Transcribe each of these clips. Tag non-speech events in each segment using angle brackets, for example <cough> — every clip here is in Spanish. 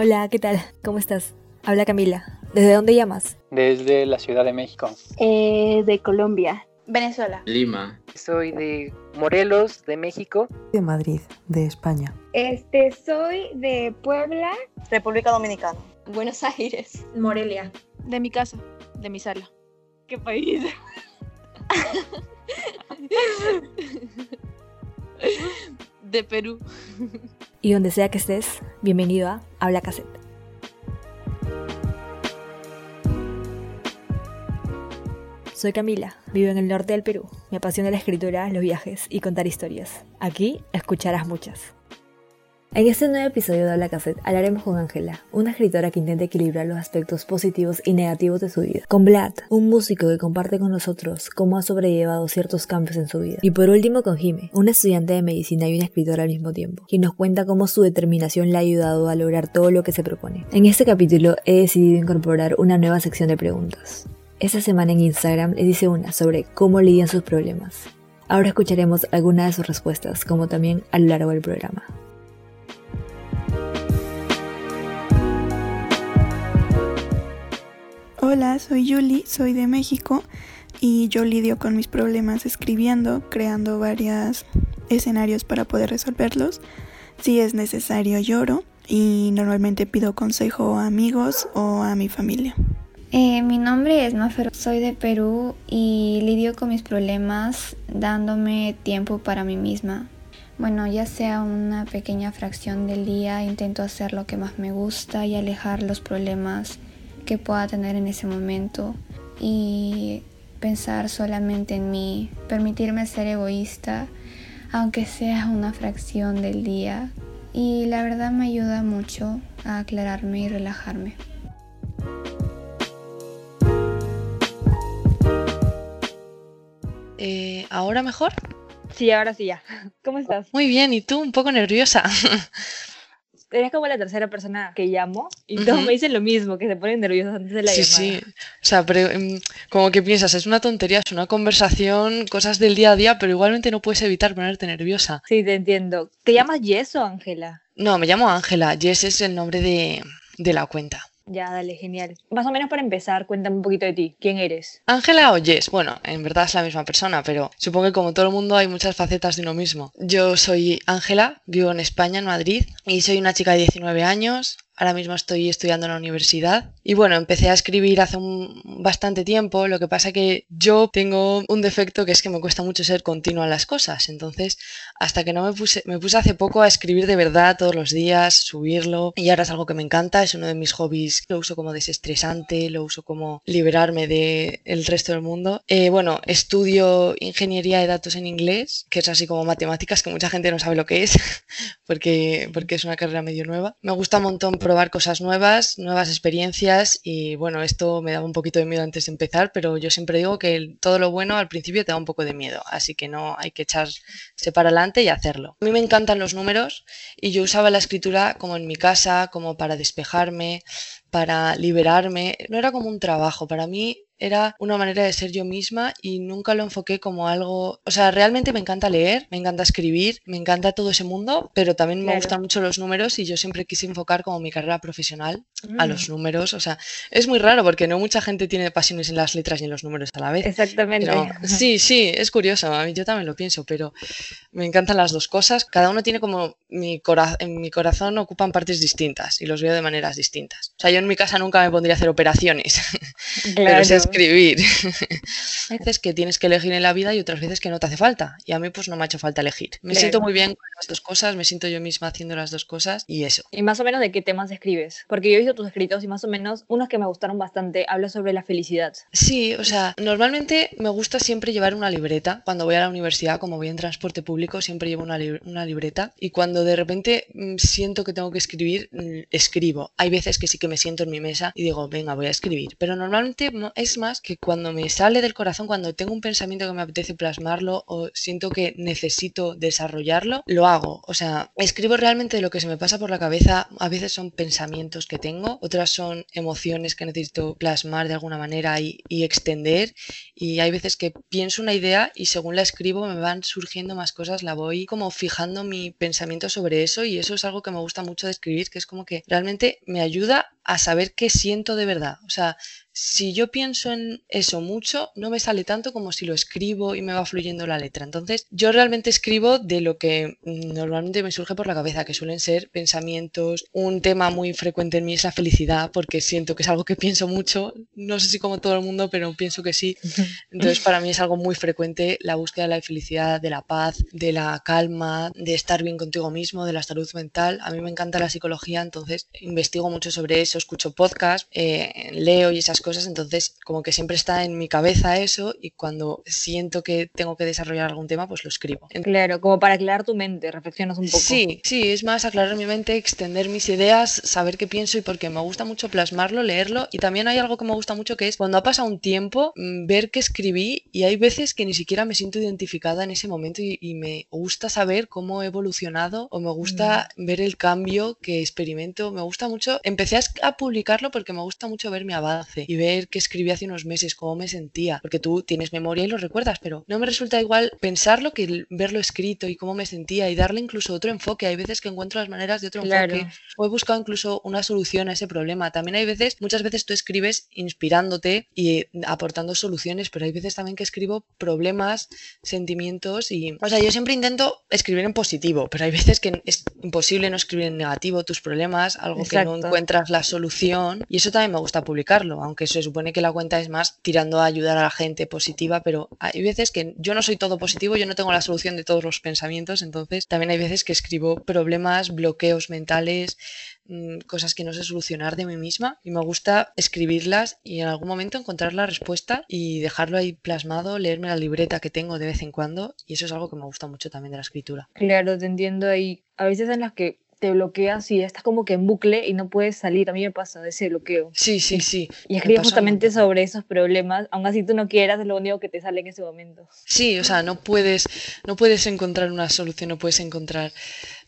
Hola, ¿qué tal? ¿Cómo estás? Habla Camila. ¿Desde dónde llamas? Desde la Ciudad de México. Eh, de Colombia. Venezuela. Lima. Soy de Morelos, de México. De Madrid, de España. Este, soy de Puebla. República Dominicana. Buenos Aires. Morelia. De mi casa, de mi sala. ¿Qué país? <laughs> de Perú. <laughs> Y donde sea que estés, bienvenido a Habla Cassette. Soy Camila, vivo en el norte del Perú. Me apasiona la escritura, los viajes y contar historias. Aquí escucharás muchas. En este nuevo episodio de Habla Cassette hablaremos con Ángela, una escritora que intenta equilibrar los aspectos positivos y negativos de su vida. Con Vlad, un músico que comparte con nosotros cómo ha sobrellevado ciertos cambios en su vida. Y por último con Jime, una estudiante de medicina y una escritora al mismo tiempo, quien nos cuenta cómo su determinación le ha ayudado a lograr todo lo que se propone. En este capítulo he decidido incorporar una nueva sección de preguntas. Esta semana en Instagram les hice una sobre cómo lidian sus problemas. Ahora escucharemos algunas de sus respuestas, como también a lo largo del programa. Hola, soy Yuli, soy de México y yo lidio con mis problemas escribiendo, creando varios escenarios para poder resolverlos. Si es necesario lloro y normalmente pido consejo a amigos o a mi familia. Eh, mi nombre es Mafer, soy de Perú y lidio con mis problemas dándome tiempo para mí misma. Bueno, ya sea una pequeña fracción del día, intento hacer lo que más me gusta y alejar los problemas que pueda tener en ese momento y pensar solamente en mí, permitirme ser egoísta, aunque sea una fracción del día. Y la verdad me ayuda mucho a aclararme y relajarme. Eh, ¿Ahora mejor? Sí, ahora sí ya. <laughs> ¿Cómo estás? Muy bien, ¿y tú? Un poco nerviosa. <laughs> eres como la tercera persona que llamo y todos me dicen lo mismo, que se ponen nerviosos antes de la sí, llamada. Sí, sí. O sea, pero, em, como que piensas, es una tontería, es una conversación, cosas del día a día, pero igualmente no puedes evitar ponerte nerviosa. Sí, te entiendo. ¿Te llamas Jess o Ángela? No, me llamo Ángela. Jess es el nombre de, de la cuenta. Ya, dale, genial. Más o menos para empezar, cuéntame un poquito de ti. ¿Quién eres? Ángela o Jess. Bueno, en verdad es la misma persona, pero supongo que como todo el mundo hay muchas facetas de uno mismo. Yo soy Ángela, vivo en España, en Madrid, y soy una chica de 19 años. Ahora mismo estoy estudiando en la universidad. Y bueno, empecé a escribir hace un bastante tiempo. Lo que pasa que yo tengo un defecto que es que me cuesta mucho ser continua en las cosas. Entonces, hasta que no me puse, me puse hace poco a escribir de verdad todos los días, subirlo. Y ahora es algo que me encanta, es uno de mis hobbies. Lo uso como desestresante, lo uso como liberarme del el resto del mundo. Eh, bueno, estudio ingeniería de datos en inglés, que es así como matemáticas, que mucha gente no sabe lo que es, <laughs> porque, porque es una carrera medio nueva. Me gusta un montón probar cosas nuevas, nuevas experiencias y bueno, esto me daba un poquito de miedo antes de empezar, pero yo siempre digo que todo lo bueno al principio te da un poco de miedo, así que no hay que echarse para adelante y hacerlo. A mí me encantan los números y yo usaba la escritura como en mi casa, como para despejarme, para liberarme. No era como un trabajo, para mí era una manera de ser yo misma y nunca lo enfoqué como algo, o sea, realmente me encanta leer, me encanta escribir, me encanta todo ese mundo, pero también me Claro. gustan mucho los números y yo siempre quise enfocar como mi carrera profesional a Mm. los números, o sea, es muy raro porque no mucha gente tiene pasiones en las letras y en los números a la vez. Exactamente. Pero, sí, sí, es curioso, a mí yo también lo pienso, pero me encantan las dos cosas. Cada uno tiene como mi cora- en mi corazón ocupan partes distintas y los veo de maneras distintas. O sea, yo en mi casa nunca me pondría a hacer operaciones, <laughs> pero sé Claro. Escribir. <laughs> Veces que tienes que elegir en la vida y otras veces que no te hace falta. Y a mí pues no me ha hecho falta elegir. Me Claro. siento muy bien con las dos cosas, me siento yo misma haciendo las dos cosas y eso. Y más o menos de qué temas escribes. Porque yo he visto tus escritos y más o menos unos que me gustaron bastante hablan sobre la felicidad. Sí, o sea, normalmente me gusta siempre llevar una libreta. Cuando voy a la universidad, como voy en transporte público, siempre llevo una, lib- una libreta. Y cuando de repente mm, siento que tengo que escribir, mm, escribo. Hay veces que sí que me siento en mi mesa y digo, venga, voy a escribir. Pero normalmente es más que cuando me sale del corazón, cuando tengo un pensamiento que me apetece plasmarlo o siento que necesito desarrollarlo, lo hago. O sea, escribo realmente lo que se me pasa por la cabeza. A veces son pensamientos que tengo, otras son emociones que necesito plasmar de alguna manera y, y extender. Y hay veces que pienso una idea y según la escribo me van surgiendo más cosas, la voy como fijando mi pensamiento sobre eso y eso es algo que me gusta mucho de escribir, que es como que realmente me ayuda a saber qué siento de verdad. O sea, si yo pienso en eso mucho, no me sale tanto como si lo escribo y me va fluyendo la letra. Entonces, yo realmente escribo de lo que normalmente me surge por la cabeza, que suelen ser pensamientos. Un tema muy frecuente en mí es la felicidad, porque siento que es algo que pienso mucho. No sé si como todo el mundo, pero pienso que sí. <laughs> Entonces, para mí es algo muy frecuente la búsqueda de la felicidad, de la paz, de la calma, de estar bien contigo mismo, de la salud mental. A mí me encanta la psicología, entonces investigo mucho sobre eso, escucho podcast, eh, leo y esas cosas entonces como que siempre está en mi cabeza eso y cuando siento que tengo que desarrollar algún tema, pues lo escribo. Claro, como para aclarar tu mente, reflexionas un poco. Sí, sí, es más aclarar mi mente, extender mis ideas, saber qué pienso y porque me gusta mucho plasmarlo, leerlo y también hay algo que me gusta mucho que es cuando ha pasado un tiempo, mm, ver que escribí y hay veces que ni siquiera me siento identificada en ese momento y, me gusta saber cómo he evolucionado o me gusta mm. ver el cambio que experimento, me gusta mucho, empecé a publicarlo porque me gusta mucho ver mi avance y ver qué escribí hace unos meses, cómo me sentía, porque tú tienes memoria y lo recuerdas, pero no me resulta igual pensarlo que verlo escrito y cómo me sentía y darle incluso otro enfoque. Hay veces que encuentro las maneras de otro enfoque o he buscado incluso una solución a ese problema. También hay veces, muchas veces tú escribes inspirándote y aportando soluciones, pero hay veces también que escribo problemas, sentimientos y, o sea, yo siempre intento escribir en positivo, pero hay veces que es imposible no escribir en negativo tus problemas, algo que no encuentras la solución y eso también me gusta publicarlo, aunque se supone que la cuenta es más tirando a ayudar a la gente positiva, pero hay veces que yo no soy todo positivo, yo no tengo la solución de todos los pensamientos, entonces también hay veces que escribo problemas, bloqueos mentales, mm, cosas que no sé solucionar de mí misma y me gusta escribirlas y en algún momento encontrar la respuesta y dejarlo ahí plasmado, leerme la libreta que tengo de vez en cuando y eso es algo que me gusta mucho también de la escritura. Claro, te entiendo ahí. A veces en las que te bloqueas y estás como que en bucle y no puedes salir. A mí me pasa de ese bloqueo. Sí, sí, sí. Y escribes justamente sobre esos problemas, aun así tú no quieras, es lo único que te sale en ese momento. Sí, o sea, no puedes, no puedes encontrar una solución, no puedes encontrar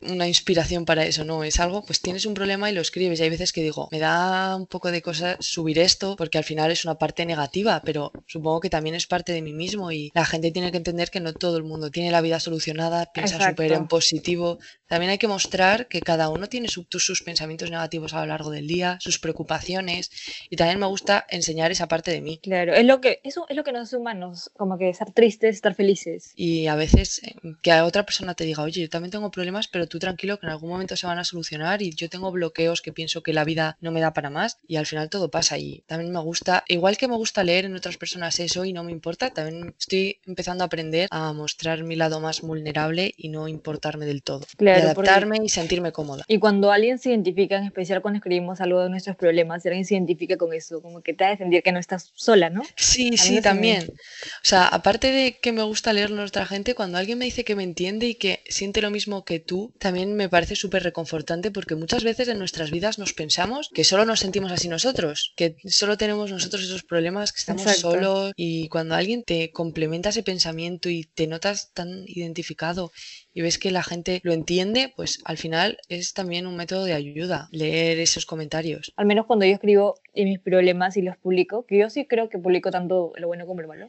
una inspiración para eso, no, es algo, pues tienes un problema y lo escribes. Y hay veces que digo, me da un poco de cosa subir esto porque al final es una parte negativa, pero supongo que también es parte de mí mismo y la gente tiene que entender que no todo el mundo tiene la vida solucionada, piensa súper en positivo. También hay que mostrar que cada uno tiene sus pensamientos negativos a lo largo del día, sus preocupaciones y también me gusta enseñar esa parte de mí. Claro, es lo que, eso es lo que nos humanos, como que estar tristes, estar felices. Y a veces eh, que a otra persona te diga, oye, yo también tengo problemas, pero tú tranquilo que en algún momento se van a solucionar y yo tengo bloqueos que pienso que la vida no me da para más y al final todo pasa y también me gusta, igual que me gusta leer en otras personas eso y no me importa, también estoy empezando a aprender a mostrar mi lado más vulnerable y no importarme del todo. Claro, y adaptarme y sentirme cómoda. Y cuando alguien se identifica, en especial cuando escribimos algo de nuestros problemas, alguien se identifica con eso, como que te a sentir que no estás sola, ¿no? Sí, sí, también. O sea, aparte de que me gusta leer nuestra gente, cuando alguien me dice que me entiende y que siente lo mismo que tú, también me parece súper reconfortante porque muchas veces en nuestras vidas nos pensamos que solo nos sentimos así nosotros, que solo tenemos nosotros esos problemas, que estamos solos y cuando alguien te complementa ese pensamiento y te notas tan identificado y ves que la gente lo entiende, pues al final es también un método de ayuda, leer esos comentarios. Al menos cuando yo escribo mis problemas y los publico, que yo sí creo que publico tanto lo bueno como lo malo.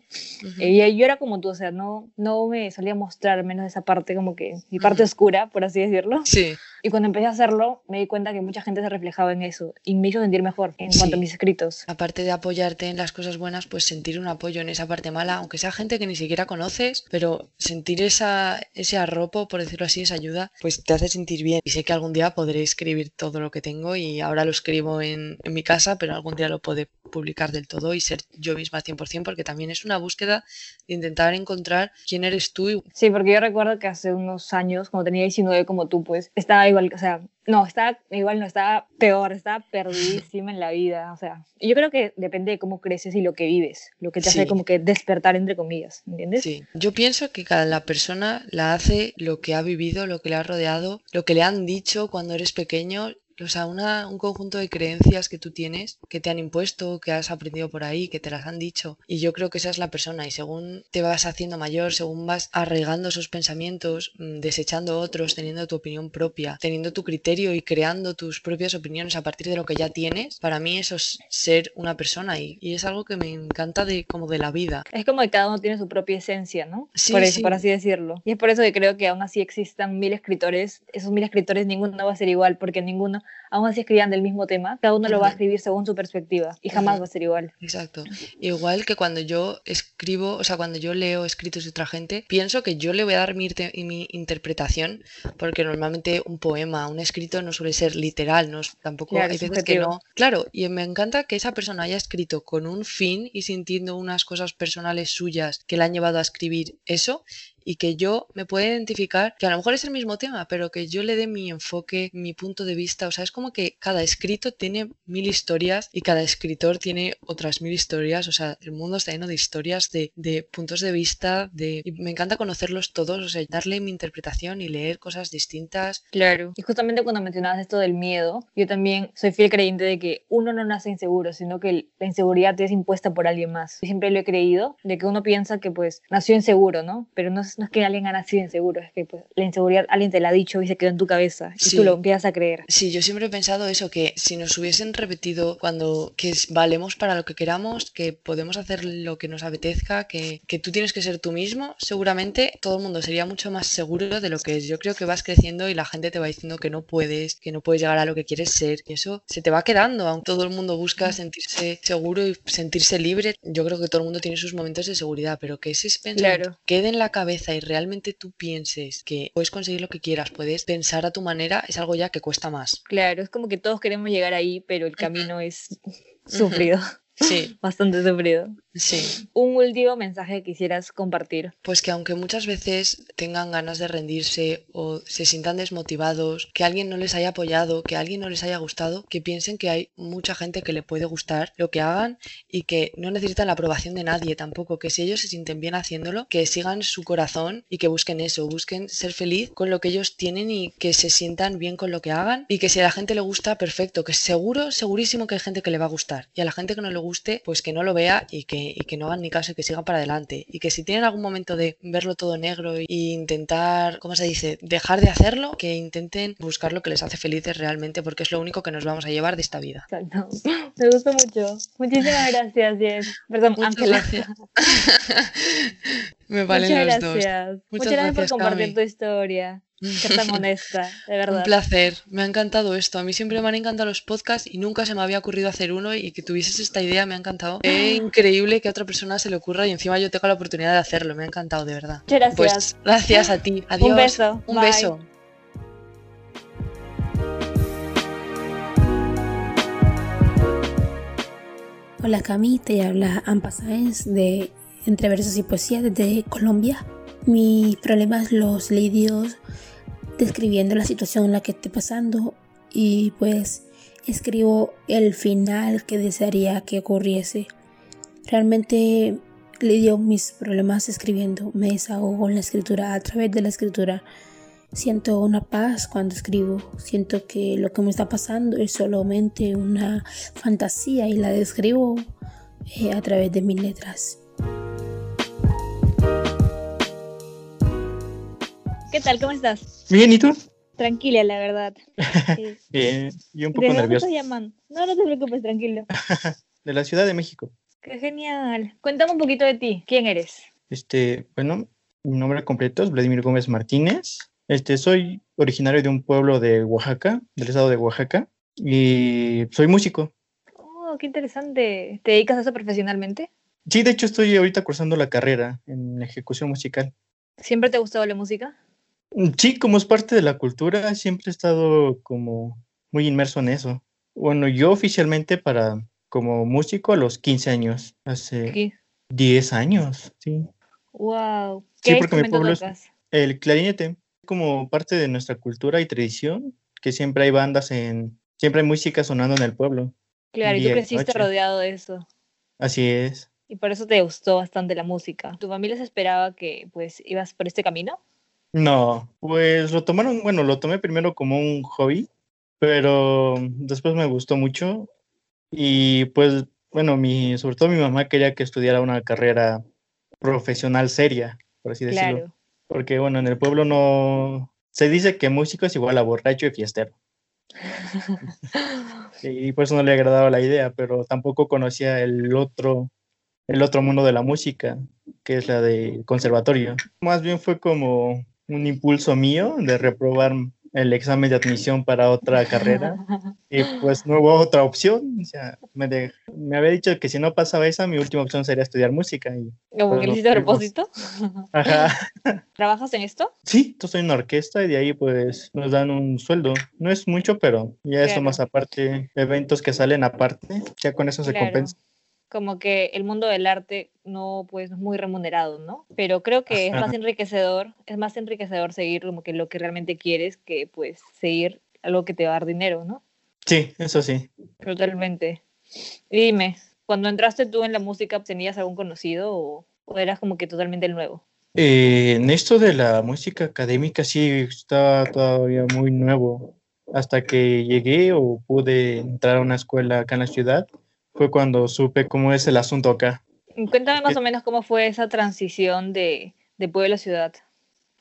y yo era como tú, o sea, no, no me solía mostrar menos esa parte, como que mi parte oscura, por así decirlo. Sí. Y cuando empecé a hacerlo, me di cuenta que mucha gente se reflejaba en eso y me hizo sentir mejor en cuanto a mis escritos. Aparte de apoyarte en las cosas buenas, pues sentir un apoyo en esa parte mala, aunque sea gente que ni siquiera conoces, pero sentir esa, ese arropo, por decirlo así, esa ayuda, pues te hace sentir bien. Y sé que algún día podré escribir todo lo que tengo y ahora lo escribo en, en mi casa, pero algún día lo podré publicar del todo y ser yo misma 100% porque también es una búsqueda de intentar encontrar quién eres tú. Sí, porque yo recuerdo que hace unos años, cuando tenía 19 como tú, pues estaba igual, o sea, no, estaba igual, no estaba peor, estaba perdidísima en la vida, o sea, yo creo que depende de cómo creces y lo que vives, lo que te hace como que despertar entre comillas, ¿entiendes? Sí, yo pienso que cada persona la hace lo que ha vivido, lo que le ha rodeado, lo que le han dicho cuando eres pequeño o sea, una, un conjunto de creencias que tú tienes, que te han impuesto, que has aprendido por ahí, que te las han dicho. Y yo creo que esa es la persona. Y según te vas haciendo mayor, según vas arraigando esos pensamientos, mm, desechando otros, teniendo tu opinión propia, teniendo tu criterio y creando tus propias opiniones a partir de lo que ya tienes, para mí eso es ser una persona y, y es algo que me encanta de como de la vida. Es como que cada uno tiene su propia esencia, ¿no? Sí, por eso, sí. por así decirlo. Y es por eso que creo que aún así existan mil escritores, esos mil escritores ninguno va a ser igual, porque ninguno, aún así escriban del mismo tema, cada uno lo va a escribir según su perspectiva y jamás va a ser igual. Exacto. Igual que cuando yo escribo, o sea, cuando yo leo escritos de otra gente, pienso que yo le voy a dar mi, interpretación, porque normalmente un poema, un escrito no suele ser literal, no tampoco Claro, hay es veces que no. Claro, y me encanta que esa persona haya escrito con un fin y sintiendo unas cosas personales suyas que le han llevado a escribir eso y que yo me pueda identificar, que a lo mejor es el mismo tema, pero que yo le dé mi enfoque, mi punto de vista, o sea, es como que cada escrito tiene mil historias y cada escritor tiene otras mil historias, o sea, el mundo está lleno de historias, de, de puntos de vista, de... y me encanta conocerlos todos, o sea, darle mi interpretación y leer cosas distintas. Claro. Y justamente cuando mencionabas esto del miedo, yo también soy fiel creyente de que uno no nace inseguro, sino que la inseguridad es impuesta por alguien más. Yo siempre lo he creído, de que uno piensa que pues nació inseguro, ¿no? Pero no es, no es que alguien ha nacido inseguro, es que pues la inseguridad alguien te la ha dicho y se quedó en tu cabeza y Sí. tú lo empiezas a creer. Sí, yo siempre he pensado eso, que si nos hubiesen repetido cuando que valemos para lo que queramos, que podemos hacer lo que nos apetezca, que, que tú tienes que ser tú mismo, seguramente todo el mundo sería mucho más seguro de lo que es. Yo creo que vas creciendo y la gente te va diciendo que no puedes, que no puedes llegar a lo que quieres ser, y eso se te va quedando, aunque todo el mundo busca sentirse seguro y sentirse libre. Yo creo que todo el mundo tiene sus momentos de seguridad, pero que ese pensamiento Claro. quede en la cabeza y realmente tú pienses que puedes conseguir lo que quieras, puedes pensar a tu manera, es algo ya que cuesta más. Claro, es como que todos queremos llegar ahí, pero el camino es sufrido, Sí, <laughs> bastante sufrido. sí. Un último mensaje que quisieras compartir. Pues que aunque muchas veces tengan ganas de rendirse o se sientan desmotivados, que alguien no les haya apoyado, que alguien no les haya gustado, que piensen que hay mucha gente que le puede gustar lo que hagan y que no necesitan la aprobación de nadie tampoco, que si ellos se sienten bien haciéndolo, que sigan su corazón y que busquen eso, busquen ser feliz con lo que ellos tienen y que se sientan bien con lo que hagan y que si a la gente le gusta, perfecto, que seguro, segurísimo que hay gente que le va a gustar y a la gente que no le guste, pues que no lo vea y que, y que no hagan ni caso y que sigan para adelante y que si tienen algún momento de verlo todo negro e intentar, ¿cómo se dice?, dejar de hacerlo, que intenten buscar lo que les hace felices realmente porque es lo único que nos vamos a llevar de esta vida. <laughs> Me gustó mucho. Muchísimas gracias, Jess. Perdón, Muchas Ángela. gracias. <laughs> Me valen Muchas los gracias. dos. Muchas, Muchas gracias por compartir Cami. tu historia. Ser tan <laughs> honesta, de verdad. Un placer, me ha encantado esto. A mí siempre me han encantado los podcasts y nunca se me había ocurrido hacer uno y que tuvieses esta idea me ha encantado. Es <laughs> increíble que a otra persona se le ocurra y encima yo tengo la oportunidad de hacerlo. Me ha encantado, de verdad. Muchas gracias. Pues gracias a ti. <laughs> Adiós. Un beso. Un Bye. beso. Hola Cami, te habla Ampa Sáenz de Entre Versos y Poesía desde Colombia. Mis problemas los lidio describiendo la situación en la que estoy pasando y pues escribo el final que desearía que ocurriese. Realmente lidio mis problemas escribiendo, me desahogo en la escritura, a través de la escritura. Siento una paz cuando escribo, siento que lo que me está pasando es solamente una fantasía y la describo eh, a través de mis letras. ¿Qué tal? ¿Cómo estás? Bien, ¿y tú? Tranquila, la verdad. <laughs> Sí. Bien, y un ¿De poco dónde nervioso. estás llamando? No, no te preocupes, tranquilo. <laughs> De la Ciudad de México. Qué genial. Cuéntame un poquito de ti. ¿Quién eres? Este, bueno, mi nombre completo es Vladimir Gómez Martínez. Este, soy originario de un pueblo de Oaxaca, del estado de Oaxaca, y soy músico. Oh, qué interesante. ¿Te dedicas a eso profesionalmente? Sí, de hecho estoy ahorita cursando la carrera en ejecución musical. ¿Siempre te ha gustado la música? Sí, como es parte de la cultura, siempre he estado como muy inmerso en eso. Bueno, yo oficialmente para como músico a los 15 años, hace ¿Qué? 10 años, sí. Wow. Sí, ¿Qué porque mi pueblo es el clarinete, como parte de nuestra cultura y tradición, que siempre hay bandas en, siempre hay música sonando en el pueblo. Claro, y tú creciste rodeado de eso. Así es. Y por eso te gustó bastante la música. ¿Tu familia se esperaba que pues ibas por este camino? No, pues lo tomaron, bueno, lo tomé primero como un hobby, pero después me gustó mucho y pues, bueno, mi, sobre todo mi mamá quería que estudiara una carrera profesional seria, por así decirlo. Claro. Porque, bueno, en el pueblo no... Se dice que músico es igual a borracho y fiestero. <laughs> y por eso no le agradaba la idea, pero tampoco conocía el otro, el otro mundo de la música, que es la de conservatorio. Más bien fue como un impulso mío de reprobar el examen de admisión para otra <laughs> carrera y pues no hubo otra opción. O sea, me, de- me había dicho que si no pasaba esa, mi última opción sería estudiar música. Y, ¿Como que lo hiciste a propósito? Ajá. <laughs> ¿Trabajas en esto? Sí, yo estoy en una orquesta y de ahí pues nos dan un sueldo. No es mucho, pero ya eso más aparte, eventos que salen aparte, ya con eso se compensa. Como que el mundo del arte no pues es muy remunerado, ¿no? Pero creo que es más enriquecedor, es más enriquecedor seguir como que lo que realmente quieres que pues seguir algo que te va a dar dinero, ¿no? Sí, eso sí. Totalmente. Y dime, cuando entraste tú en la música, ¿tenías algún conocido o, o eras como que totalmente el nuevo? Eh, en esto de la música académica sí estaba todavía muy nuevo. Hasta que llegué o pude entrar a una escuela acá en la ciudad, fue cuando supe cómo es el asunto acá. Cuéntame más o menos cómo fue esa transición de, de pueblo a ciudad.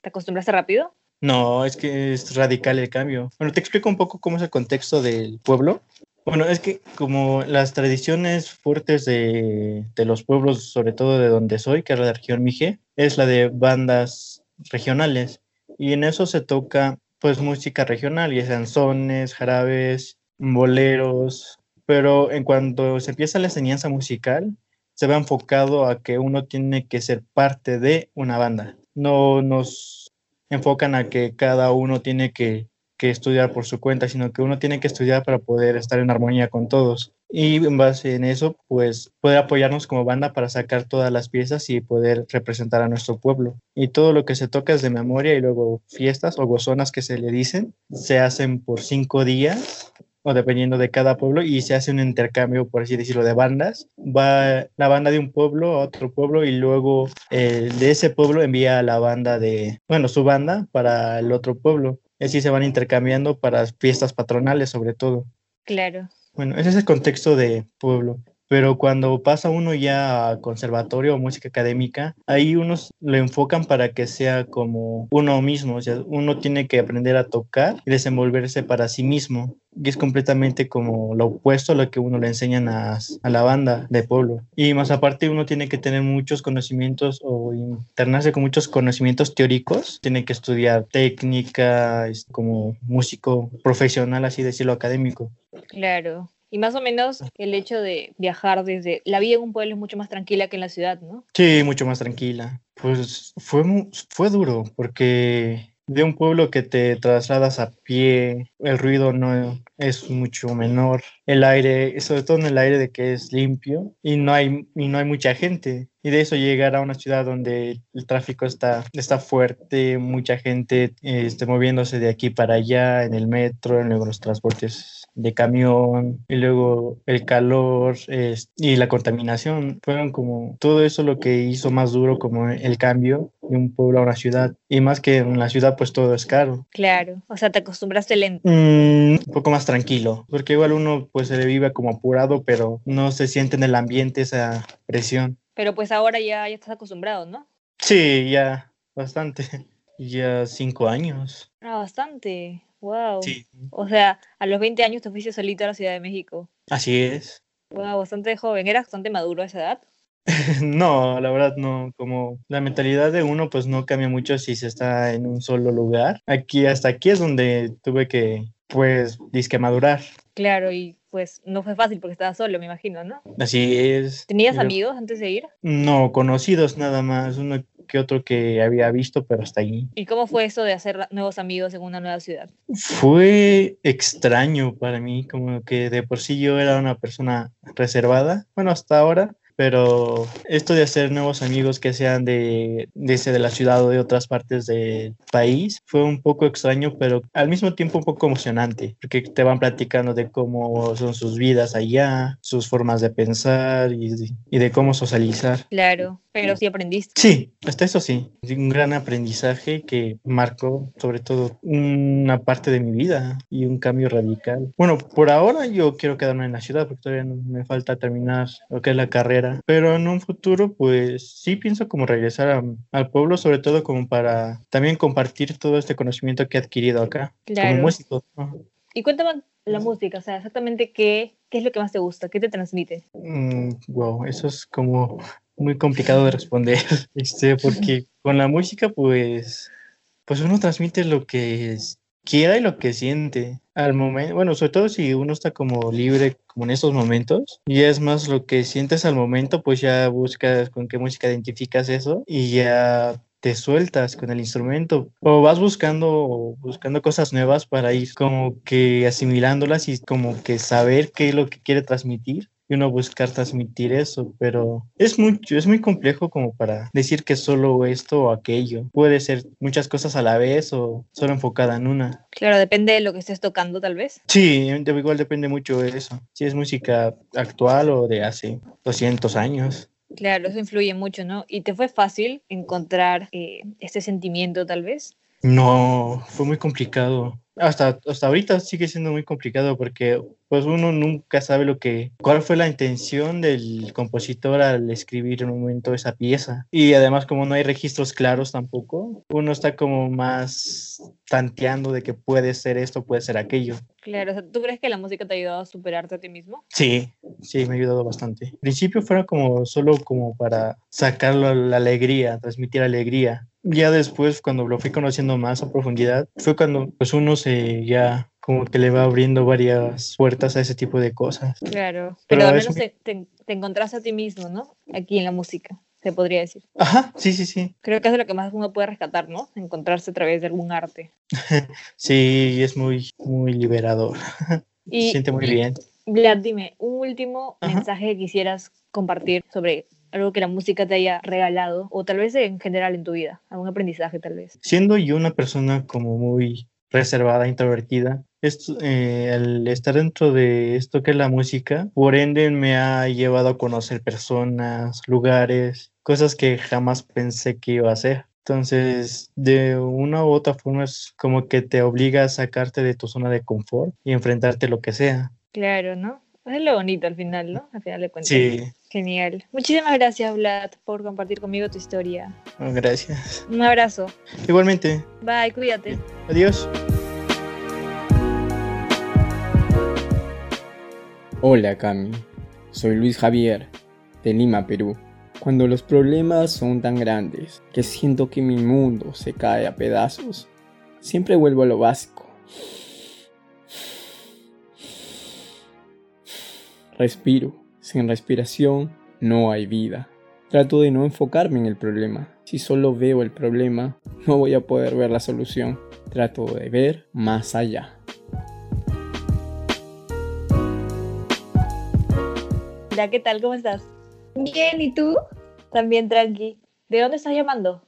¿Te acostumbraste rápido? No, es que es radical el cambio. Bueno, te explico un poco cómo es el contexto del pueblo. Bueno, es que como las tradiciones fuertes de, de los pueblos, sobre todo de donde soy, que es la región Mije, es la de bandas regionales. Y en eso se toca pues música regional, y sean sones, jarabes, boleros. Pero en cuanto se empieza la enseñanza musical, se va enfocado a que uno tiene que ser parte de una banda. No nos enfocan a que cada uno tiene que, que estudiar por su cuenta, sino que uno tiene que estudiar para poder estar en armonía con todos. Y en base en eso, pues poder apoyarnos como banda para sacar todas las piezas y poder representar a nuestro pueblo. Y todo lo que se toca es de memoria y luego fiestas o gozonas que se le dicen, se hacen por cinco días o dependiendo de cada pueblo y se hace un intercambio, por así decirlo, de bandas. Va la banda de un pueblo a otro pueblo y luego eh, de ese pueblo envía a la banda de, bueno, su banda para el otro pueblo. Y así se van intercambiando para fiestas patronales sobre todo. Claro. Bueno, ese es el contexto de pueblo. Pero cuando pasa uno ya a conservatorio o música académica, ahí unos lo enfocan para que sea como uno mismo. O sea, uno tiene que aprender a tocar y desenvolverse para sí mismo. Y es completamente como lo opuesto a lo que uno le enseñan a, a la banda de pueblo. Y más aparte, uno tiene que tener muchos conocimientos o internarse con muchos conocimientos teóricos. Tiene que estudiar técnica, como músico profesional, así decirlo, académico. Claro. Y más o menos el hecho de viajar desde... La vida en un pueblo es mucho más tranquila que en la ciudad, ¿no? Sí, mucho más tranquila. Pues fue, fue duro porque de un pueblo que te trasladas a pie, el ruido no es mucho menor, el aire, sobre todo en el aire de que es limpio y no hay, y no hay mucha gente. Y de eso llegar a una ciudad donde el tráfico está, está fuerte, mucha gente este, moviéndose de aquí para allá en el metro, luego los transportes de camión y luego el calor y la contaminación fueron como todo eso lo que hizo más duro como el cambio de un pueblo a una ciudad y más que en la ciudad pues todo es caro Claro. O sea, te acostumbraste lento. Mm, un poco más tranquilo porque igual uno pues se le vive como apurado pero no se siente en el ambiente esa presión Pero pues ahora ya, ya estás acostumbrado, ¿no? sí ya bastante <laughs> ya cinco años Ah, bastante. Wow. Sí. O sea, a los 20 años te fuiste solito a la Ciudad de México. así es Wow, bastante joven. ¿Eras bastante maduro a esa edad? <laughs> No, la verdad no, como la mentalidad de uno pues no cambia mucho si se está en un solo lugar. Aquí, hasta aquí es donde tuve que pues disque madurar. Claro, y pues no fue fácil porque estabas solo, me imagino, ¿no? Así es. ¿Tenías amigos antes de ir? No, conocidos nada más, uno que otro que había visto, pero hasta ahí. ¿Y cómo fue eso de hacer nuevos amigos en una nueva ciudad? Fue extraño para mí, como que de por sí yo era una persona reservada, bueno, hasta ahora, pero esto de hacer nuevos amigos que sean de, de, ese- de la ciudad o de otras partes del país fue un poco extraño, pero al mismo tiempo un poco emocionante, porque te van platicando de cómo son sus vidas allá, sus formas de pensar y, y de cómo socializar. Claro. Pero sí aprendiste. Sí, hasta eso sí. Un gran aprendizaje que marcó sobre todo una parte de mi vida y un cambio radical. Bueno, por ahora yo quiero quedarme en la ciudad porque todavía no me falta terminar lo que es la carrera. Pero en un futuro, pues sí pienso como regresar a- al pueblo, sobre todo como para también compartir todo este conocimiento que he adquirido acá Claro. como músico. Y cuéntame la música, o sea, exactamente qué, qué es lo que más te gusta, qué te transmite. Mm, wow, eso es como muy complicado de responder, <laughs> este, porque con la música, pues, pues uno transmite lo que quiera y lo que siente al momento, bueno, sobre todo si uno está como libre, como en estos momentos, y es más lo que sientes al momento, pues ya buscas con qué música identificas eso y ya te sueltas con el instrumento o vas buscando buscando cosas nuevas para ir como que asimilándolas y como que saber qué es lo que quiere transmitir y uno buscar transmitir eso, pero es mucho, es muy complejo como para decir que solo esto o aquello. Puede ser muchas cosas a la vez o solo enfocada en una. Claro, depende de lo que estés tocando, tal vez. Sí, igual depende mucho de eso. Si es música actual o de hace 200 años. Claro, eso influye mucho, ¿no? ¿Y te fue fácil encontrar eh, este sentimiento, tal vez? No, fue muy complicado. Hasta, hasta ahorita sigue siendo muy complicado porque pues uno nunca sabe lo que, cuál fue la intención del compositor al escribir en un momento esa pieza. Y además como no hay registros claros tampoco, uno está como más tanteando de que puede ser esto, puede ser aquello. Claro, o sea, ¿tú crees que la música te ha ayudado a superarte a ti mismo? Sí, sí, me ha ayudado bastante. Al principio fuera como solo como para sacar la, la alegría, transmitir alegría. Ya después, cuando lo fui conociendo más a profundidad, fue cuando pues uno se ya como que le va abriendo varias puertas a ese tipo de cosas. Claro, Pero pero al menos te, te- te encontraste a ti mismo, ¿no? Aquí en la música, se podría decir. Ajá, sí, sí, sí. Creo que es de lo que más uno puede rescatar, ¿no? Encontrarse a través de algún arte. <laughs> Sí, es muy, muy liberador. Y- Se siente muy bien. Vlad, dime, un último mensaje que quisieras compartir sobre algo que la música te haya regalado, o tal vez en general en tu vida, algún aprendizaje tal vez. Siendo yo una persona como muy reservada, introvertida, esto, eh, al estar dentro de esto que es la música, por ende me ha llevado a conocer personas, lugares, cosas que jamás pensé que iba a hacer. Entonces, de una u otra forma es como que te obliga a sacarte de tu zona de confort y enfrentarte a lo que sea. Claro, ¿no? Es lo bonito al final, ¿no? Al final de cuentas. Sí, Genial. Muchísimas gracias, Vlad, por compartir conmigo tu historia. gracias. Un abrazo. Igualmente, Bye, cuídate. adiós. Hola Cami, soy Luis Javier, de Lima, Perú. Cuando los problemas son tan grandes que siento que mi mundo se cae a pedazos, siempre vuelvo a lo básico. Respiro. Sin respiración no hay vida. Trato de no enfocarme en el problema. Si solo veo el problema, no voy a poder ver la solución. Trato de ver más allá. Hola, ¿qué tal? ¿Cómo estás? Bien, ¿y tú? También tranqui. ¿De dónde estás llamando?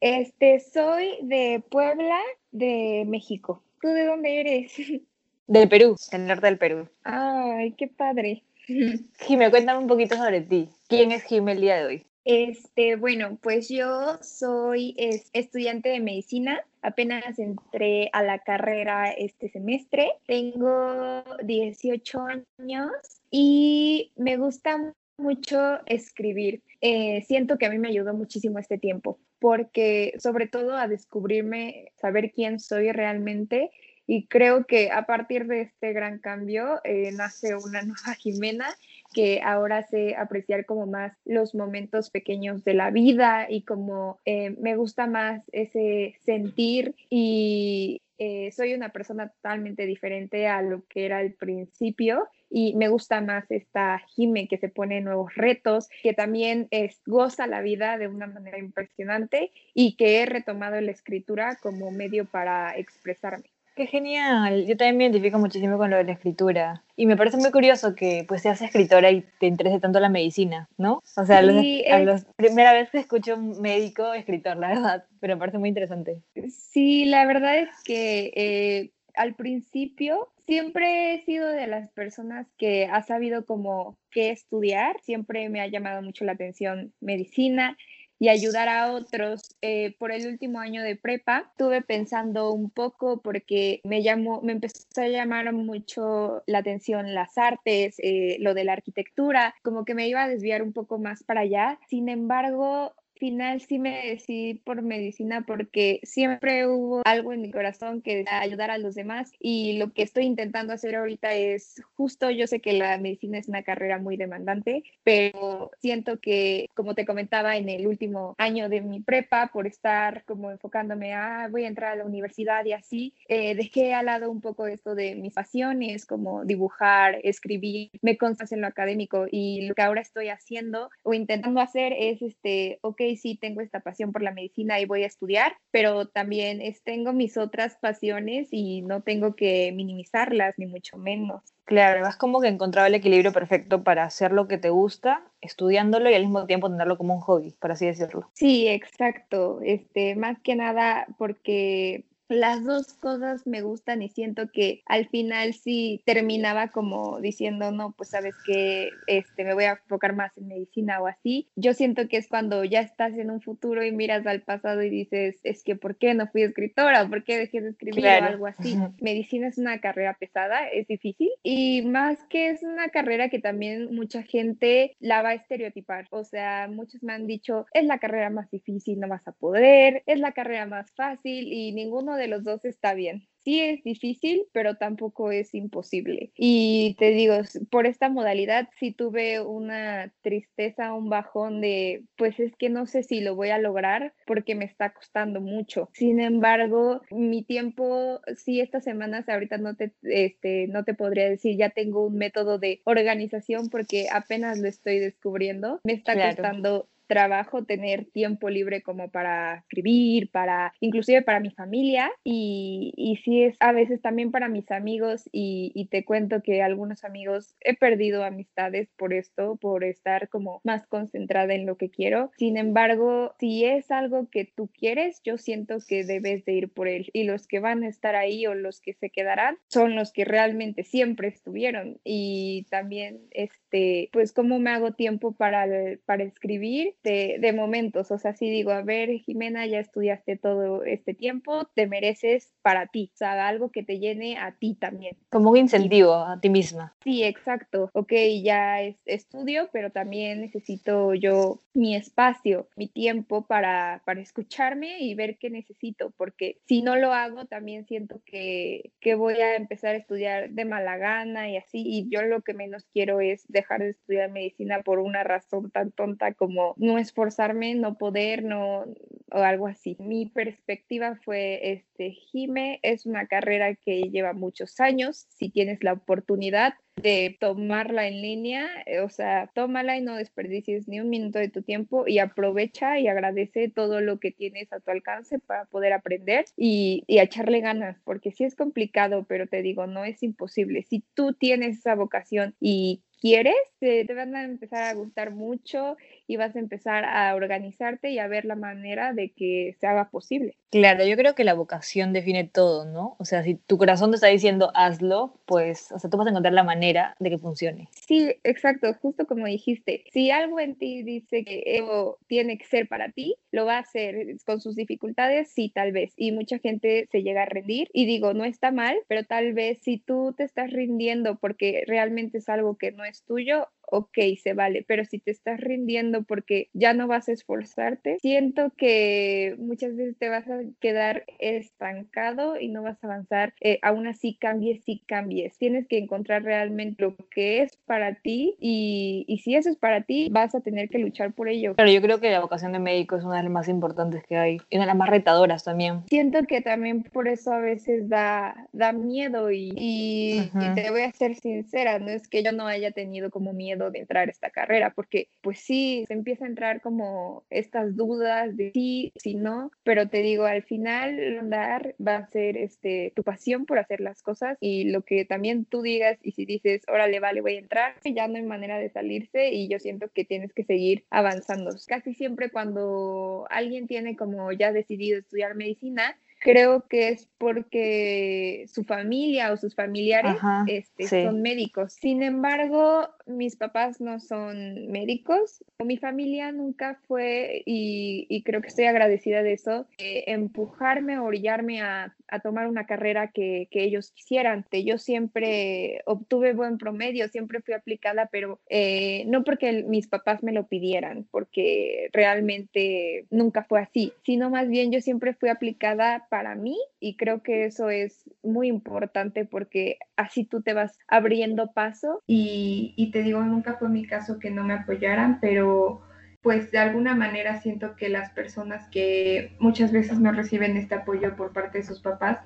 Este, soy de Puebla, de México. ¿Tú de dónde eres? <laughs> Del Perú, del norte del Perú. Ay, qué padre. <laughs> Jimé, cuéntame un poquito sobre ti. ¿Quién es Jimé el día de hoy? Este, bueno, pues yo soy es- estudiante de medicina, apenas entré a la carrera este semestre, tengo 18 años y me gusta mucho escribir. Eh, siento que a mí me ayudó muchísimo este tiempo, porque sobre todo a descubrirme, saber quién soy realmente y creo que a partir de este gran cambio eh, nace una nueva Jimena que ahora sé apreciar como más los momentos pequeños de la vida y como eh, me gusta más ese sentir y eh, soy una persona totalmente diferente a lo que era al principio y me gusta más esta Jime que se pone nuevos retos, que también es, goza la vida de una manera impresionante y que he retomado la escritura como medio para expresarme. Qué genial. Yo también me identifico muchísimo con lo de la escritura. Y me parece muy curioso que pues seas escritora y te interese tanto la medicina, ¿no? O sea, a los- Sí, a es- los- primera vez que escucho un médico escritor, la verdad. Pero me parece muy interesante. Sí, la verdad es que eh, al principio siempre he sido de las personas que ha sabido como qué estudiar, siempre me ha llamado mucho la atención medicina y ayudar a otros. Eh, por el último año de prepa estuve pensando un poco porque me llamó, me empezó a llamar mucho la atención las artes, eh, lo de la arquitectura, como que me iba a desviar un poco más para allá. Sin embargo, final sí me decidí por medicina porque siempre hubo algo en mi corazón que ayudar a los demás y lo que estoy intentando hacer ahorita es justo, yo sé que la medicina es una carrera muy demandante, pero siento que, como te comentaba en el último año de mi prepa, por estar como enfocándome a voy a entrar a la universidad y así, eh, dejé al lado un poco esto de mis pasiones como dibujar, escribir, me constas en lo académico y lo que ahora estoy haciendo o intentando hacer es este, ok, sí tengo esta pasión por la medicina y voy a estudiar, pero también es, tengo mis otras pasiones y no tengo que minimizarlas, ni mucho menos. Claro, es como que encontraba el equilibrio perfecto para hacer lo que te gusta, estudiándolo y al mismo tiempo tenerlo como un hobby, por así decirlo. Sí, exacto. Este, más que nada porque las dos cosas me gustan y siento que al final sí terminaba como diciendo, no, pues sabes que este, me voy a enfocar más en medicina o así. Yo siento que es cuando ya estás en un futuro y miras al pasado y dices, es que ¿por qué no fui escritora? ¿Por qué dejé de escribir o algo así? Medicina es una carrera pesada, es difícil y más que es una carrera que también mucha gente la va a estereotipar. O sea, muchos me han dicho, es la carrera más difícil, no vas a poder, es la carrera más fácil y ninguno de los dos está bien. Sí es difícil, pero tampoco es imposible. Y te digo, por esta modalidad sí tuve una tristeza, un bajón de, pues es que no sé si lo voy a lograr porque me está costando mucho. Sin embargo, mi tiempo, sí, estas semanas ahorita no te, este, no te podría decir, ya tengo un método de organización porque apenas lo estoy descubriendo. Me está costando trabajo tener tiempo libre como para escribir, para inclusive para mi familia. Y, y sí es a veces también para mis amigos y, y, te cuento que algunos amigos he perdido amistades por esto, por estar como más concentrada en lo que quiero. Sin embargo, si es algo que tú quieres, yo siento que debes de ir por él. Y los que van a estar ahí o los que se quedarán son los que realmente siempre estuvieron. Y también este pues cómo me hago tiempo para, para escribir de, momentos. O sea, si digo, a ver, Jimena, ya estudiaste todo este tiempo, te mereces para ti, o sea, algo que te llene a ti también. Como un incentivo a ti misma. Sí, exacto. Ok, ya es, estudio, pero también necesito yo mi espacio, mi tiempo para, para escucharme y ver qué necesito, porque si no lo hago, también siento que, que voy a empezar a estudiar de mala gana y así, y yo lo que menos quiero es dejar de estudiar medicina por una razón tan tonta como no esforzarme, no poder, no o algo así. Mi perspectiva fue este Jime es una carrera que lleva muchos años, si tienes la oportunidad de tomarla en línea, eh, o sea, tómala y no desperdicies ni un minuto de tu tiempo y aprovecha y agradece todo lo que tienes a tu alcance para poder aprender y, y echarle ganas, porque sí es complicado, pero te digo, no es imposible. Si tú tienes esa vocación y quieres, te, van a empezar a gustar mucho y vas a empezar a organizarte y a ver la manera de que se haga posible. Claro, yo creo que la vocación define todo, ¿no? O sea, si tu corazón te está diciendo hazlo, pues, o sea, tú vas a encontrar la manera de que funcione. Sí, exacto, justo como dijiste. Si algo en ti dice que Evo tiene que ser para ti, lo va a hacer con sus dificultades, sí, tal vez. Y mucha gente se llega a rendir y digo, no está mal, pero tal vez si tú te estás rindiendo porque realmente es algo que no es tuyo, ok, se vale, pero si te estás rindiendo porque ya no vas a esforzarte, siento que muchas veces te vas a quedar estancado y no vas a avanzar. Eh, aún así, cambies, sí cambies. Tienes que encontrar realmente lo que es para ti y, y si eso es para ti, vas a tener que luchar por ello. Pero yo creo que la vocación de médico es una de las más importantes que hay y una de las más retadoras también. Siento que también por eso a veces da, da miedo y, y, y te voy a ser sincera, no es que yo no haya tenido como miedo de entrar a esta carrera, porque pues sí, empieza a entrar como estas dudas de sí, si no, pero te digo, al final andar va a ser este, tu pasión por hacer las cosas y lo que también tú digas y si dices, órale, vale, voy a entrar, ya no hay manera de salirse y yo siento que tienes que seguir avanzando. Casi siempre cuando alguien tiene como ya decidido estudiar medicina, creo que es porque su familia o sus familiares Ajá, este, sí. son médicos. Sin embargo, mis papás no son médicos. Mi familia nunca fue, y, y creo que estoy agradecida de eso, eh, empujarme orillarme a, a tomar una carrera que, que ellos quisieran. Yo siempre obtuve buen promedio, siempre fui aplicada, pero eh, no porque mis papás me lo pidieran, porque realmente nunca fue así, sino más bien yo siempre fui aplicada para mí y creo que eso es muy importante porque así tú te vas abriendo paso. Y, te digo, nunca fue mi caso que no me apoyaran, pero pues de alguna manera siento que las personas que muchas veces no reciben este apoyo por parte de sus papás,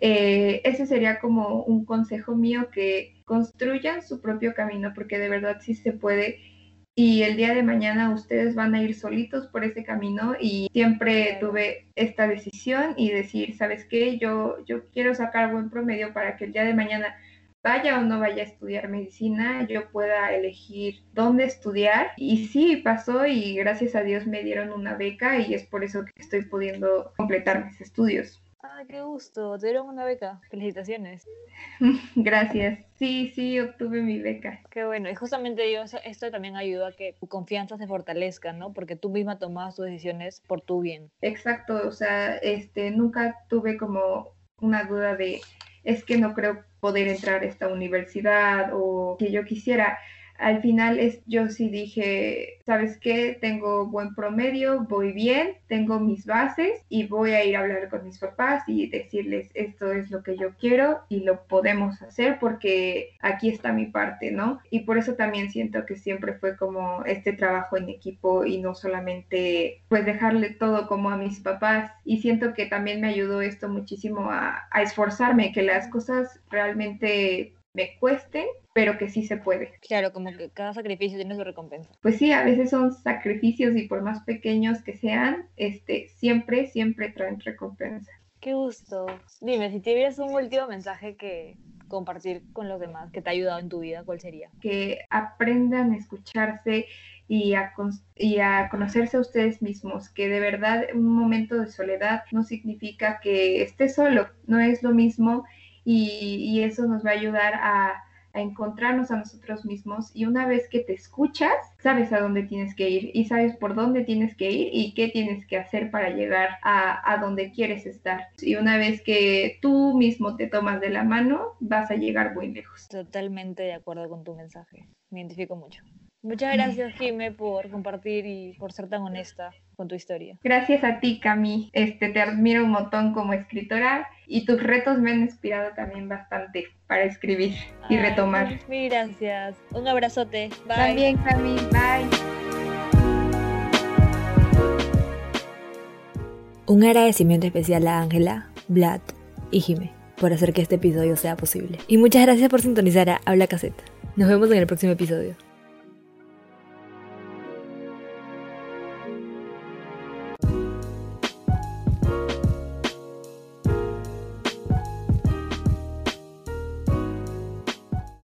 eh, ese sería como un consejo mío que construyan su propio camino porque de verdad sí se puede y el día de mañana ustedes van a ir solitos por ese camino y siempre tuve esta decisión y decir, ¿sabes qué? Yo, yo quiero sacar buen promedio para que el día de mañana vaya o no vaya a estudiar medicina, yo pueda elegir dónde estudiar. Y sí, pasó y gracias a Dios me dieron una beca y es por eso que estoy pudiendo completar mis estudios. Ah, qué gusto. Te dieron una beca. Felicitaciones. <laughs> Gracias. Sí, sí, obtuve mi beca. Qué bueno. Y justamente yo, eso- esto también ayuda a que tu confianza se fortalezca, ¿no? Porque tú misma tomabas tus decisiones por tu bien. Exacto, o sea, este, nunca tuve como una duda de, es que no creo poder entrar a esta universidad o que yo quisiera. Al final es, yo sí dije, ¿sabes qué? Tengo buen promedio, voy bien, tengo mis bases y voy a ir a hablar con mis papás y decirles esto es lo que yo quiero y lo podemos hacer porque aquí está mi parte, ¿no? Y por eso también siento que siempre fue como este trabajo en equipo y no solamente pues dejarle todo como a mis papás y siento que también me ayudó esto muchísimo a, a esforzarme, que las cosas realmente me cuesten, pero que sí se puede. Claro, como que cada sacrificio tiene su recompensa. Pues sí, a veces son sacrificios y por más pequeños que sean, este, siempre, siempre traen recompensa. Qué gusto. Dime, si tuvieras un último mensaje que compartir con los demás que te ha ayudado en tu vida, ¿cuál sería? Que aprendan a escucharse y a, y a conocerse a ustedes mismos, que de verdad un momento de soledad no significa que estés solo, no es lo mismo y, y eso nos va a ayudar a, a encontrarnos a nosotros mismos y una vez que te escuchas, sabes a dónde tienes que ir y sabes por dónde tienes que ir y qué tienes que hacer para llegar a, a donde quieres estar. Y una vez que tú mismo te tomas de la mano, vas a llegar muy lejos. Totalmente de acuerdo con tu mensaje. Me identifico mucho. Muchas gracias, Jime, por compartir y por ser tan honesta con tu historia. Gracias a ti, Cami. Este, te admiro un montón como escritora y tus retos me han inspirado también bastante para escribir y Ay, retomar. Mil gracias. Un abrazote. Bye. También, Cami. Bye. Un agradecimiento especial a Ángela, Vlad y Jime por hacer que este episodio sea posible. Y muchas gracias por sintonizar a Habla Cassette. Nos vemos en el próximo episodio.